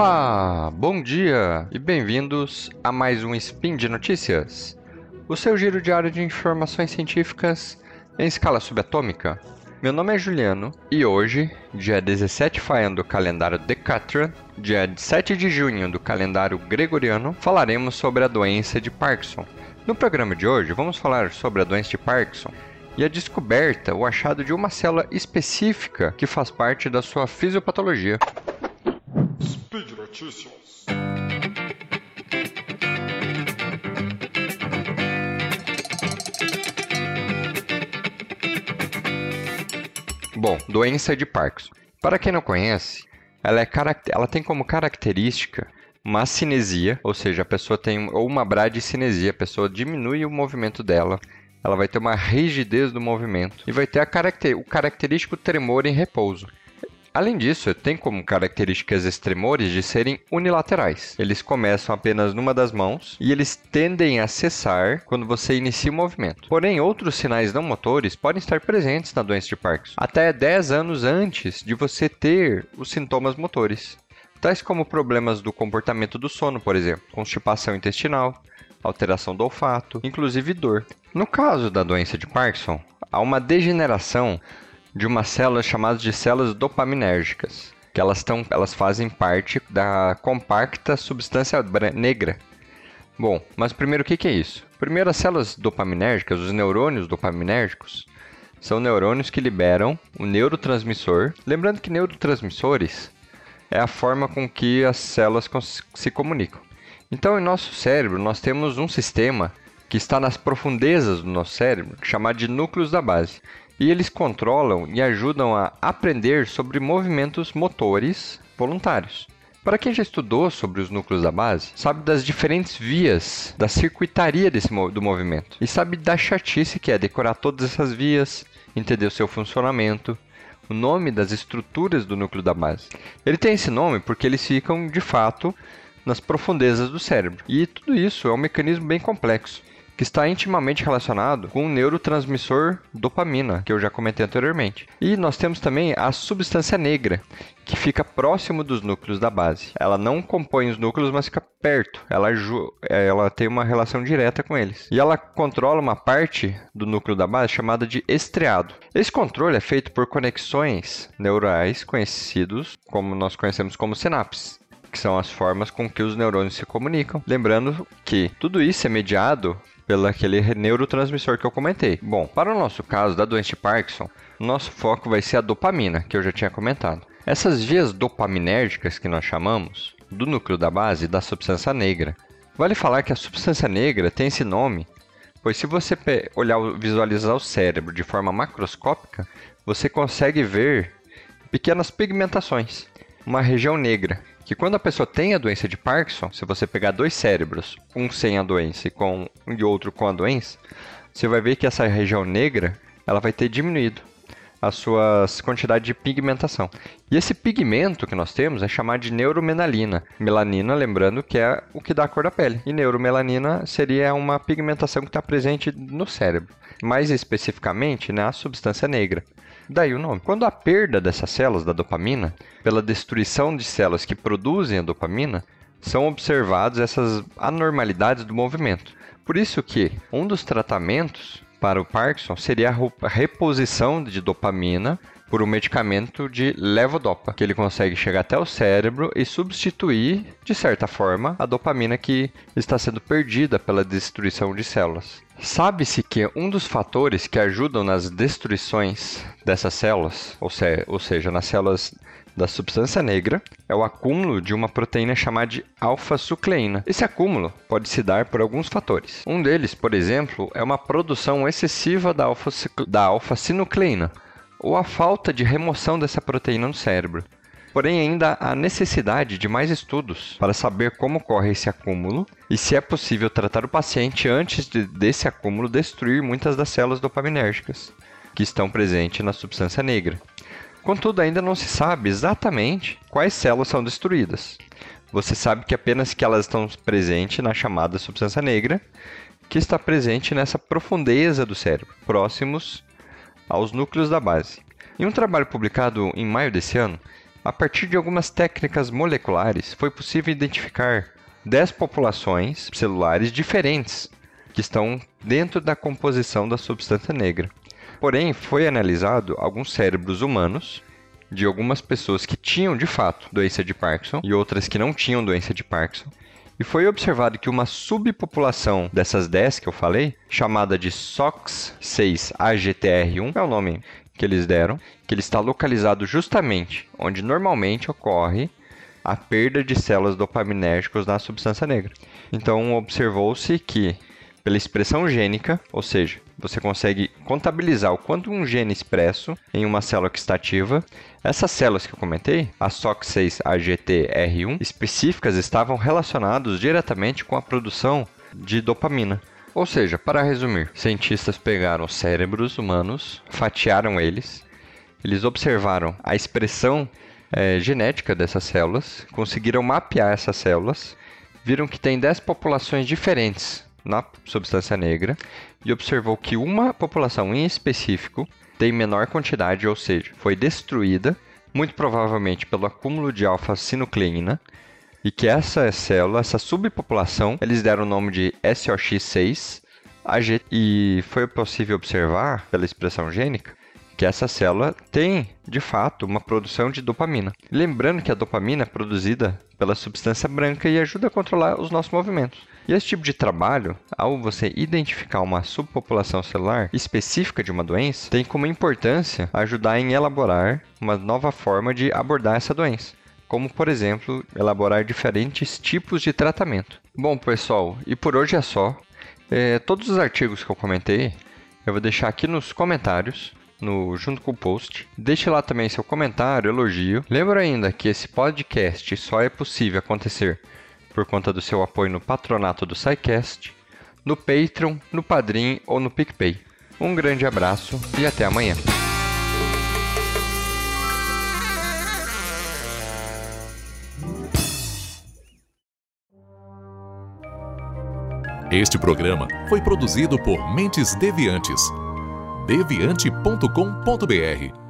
Olá, bom dia e bem-vindos a mais um Spin de Notícias, o seu giro diário de informações científicas em escala subatômica. Meu nome é Juliano e hoje, dia 17 Faian do calendário Decatrian, dia 7 de junho do calendário Gregoriano, falaremos sobre a doença de Parkinson. No programa de hoje, vamos falar sobre a doença de Parkinson e a descoberta, o achado de uma célula específica que faz parte da sua fisiopatologia. Speed Notícias. Bom, doença de Parkinson. Para quem não conhece, ela, é ela tem como característica uma cinesia, ou seja, a pessoa tem ou uma bradicinesia, a pessoa diminui o movimento dela, ela vai ter uma rigidez do movimento e vai ter caracter o característico tremor em repouso. Além disso, tem como características esses tremores de serem unilaterais. Eles começam apenas numa das mãos e eles tendem a cessar quando você inicia o movimento. Porém, outros sinais não motores podem estar presentes na doença de Parkinson, até 10 anos antes de você ter os sintomas motores, tais como problemas do comportamento do sono, por exemplo, constipação intestinal, alteração do olfato, inclusive dor. No caso da doença de Parkinson, há uma degeneração de umas células chamadas de células dopaminérgicas, que elas, tão, elas fazem parte da compacta substância negra. Bom, mas primeiro o que, que é isso? Primeiro, as células dopaminérgicas, os neurônios dopaminérgicos, são neurônios que liberam o neurotransmissor. Lembrando que neurotransmissores é a forma com que as células se comunicam. Então, em nosso cérebro, nós temos um sistema que está nas profundezas do nosso cérebro, chamado de núcleos da base e eles controlam e ajudam a aprender sobre movimentos motores voluntários. Para quem já estudou sobre os núcleos da base, sabe das diferentes vias da circuitaria desse, do movimento e sabe da chatice que é decorar todas essas vias, entender o seu funcionamento, o nome das estruturas do núcleo da base. Ele tem esse nome porque eles ficam, de fato, nas profundezas do cérebro. E tudo isso é um mecanismo bem complexo que está intimamente relacionado com o neurotransmissor dopamina, que eu já comentei anteriormente. E nós temos também a substância negra, que fica próximo dos núcleos da base. Ela não compõe os núcleos, mas fica perto. Ela, ela tem uma relação direta com eles. E ela controla uma parte do núcleo da base chamada de estriado. Esse controle é feito por conexões neurais conhecidos como nós conhecemos como sinapses que são as formas com que os neurônios se comunicam. Lembrando que tudo isso é mediado pelo aquele neurotransmissor que eu comentei. Bom, para o nosso caso da doença de Parkinson, nosso foco vai ser a dopamina, que eu já tinha comentado. Essas vias dopaminérgicas que nós chamamos, do núcleo da base da substância negra. Vale falar que a substância negra tem esse nome, pois se você olhar, visualizar o cérebro de forma macroscópica, você consegue ver pequenas pigmentações, uma região negra que quando a pessoa tem a doença de Parkinson, se você pegar dois cérebros, um sem a doença e, com, e outro com a doença, você vai ver que essa região negra ela vai ter diminuído a sua quantidade de pigmentação. E esse pigmento que nós temos é chamado de neuromelanina. Melanina, lembrando que é o que dá a cor da pele. E neuromelanina seria uma pigmentação que está presente no cérebro. Mais especificamente na substância negra. Daí o nome. Quando há perda dessas células da dopamina, pela destruição de células que produzem a dopamina, são observadas essas anormalidades do movimento. Por isso que um dos tratamentos para o Parkinson seria a reposição de dopamina por um medicamento de levodopa, que ele consegue chegar até o cérebro e substituir, de certa forma, a dopamina que está sendo perdida pela destruição de células. Sabe-se que um dos fatores que ajudam nas destruições dessas células, ou, se, ou seja, nas células da substância negra, é o acúmulo de uma proteína chamada de alfa-sucleína. Esse acúmulo pode se dar por alguns fatores. Um deles, por exemplo, é uma produção excessiva da alfa-sinucleína, ou a falta de remoção dessa proteína no cérebro. Porém, ainda há necessidade de mais estudos para saber como ocorre esse acúmulo e se é possível tratar o paciente antes de, desse acúmulo destruir muitas das células dopaminérgicas que estão presentes na substância negra. Contudo, ainda não se sabe exatamente quais células são destruídas. Você sabe que apenas que elas estão presentes na chamada substância negra, que está presente nessa profundeza do cérebro, próximos aos núcleos da base. Em um trabalho publicado em maio desse ano, A partir de algumas técnicas moleculares, foi possível identificar 10 populações celulares diferentes que estão dentro da composição da substância negra. Porém, foi analisado alguns cérebros humanos de algumas pessoas que tinham de fato doença de Parkinson e outras que não tinham doença de Parkinson. E foi observado que uma subpopulação dessas 10 que eu falei, chamada de SOX6-AGTR1, é o nome que eles deram, que ele está localizado justamente onde normalmente ocorre a perda de células dopaminérgicas na substância negra. Então, observou-se que, pela expressão gênica, ou seja, você consegue contabilizar o quanto um gene expresso em uma célula que está ativa. Essas células que eu comentei, a SOC6-AGTR1, específicas, estavam relacionadas diretamente com a produção de dopamina. Ou seja, para resumir, cientistas pegaram cérebros humanos, fatiaram eles, eles observaram a expressão é, genética dessas células, conseguiram mapear essas células, viram que tem 10 populações diferentes na substância negra e observou que uma população em específico tem menor quantidade, ou seja, foi destruída, muito provavelmente pelo acúmulo de alfa-sinucleína, e que essa célula, essa subpopulação, eles deram o nome de SOX6 AG, e foi possível observar, pela expressão gênica, que essa célula tem, de fato, uma produção de dopamina. Lembrando que a dopamina é produzida pela substância branca e ajuda a controlar os nossos movimentos. E esse tipo de trabalho, ao você identificar uma subpopulação celular específica de uma doença, tem como importância ajudar em elaborar uma nova forma de abordar essa doença como por exemplo elaborar diferentes tipos de tratamento. Bom, pessoal, e por hoje é só. É, todos os artigos que eu comentei eu vou deixar aqui nos comentários. No, junto com o post. Deixe lá também seu comentário, elogio. Lembra ainda que esse podcast só é possível acontecer por conta do seu apoio no patronato do SciCast, no Patreon, no Padrim ou no PicPay. Um grande abraço e até amanhã. Este programa foi produzido por Mentes Deviantes. deviante.com.br.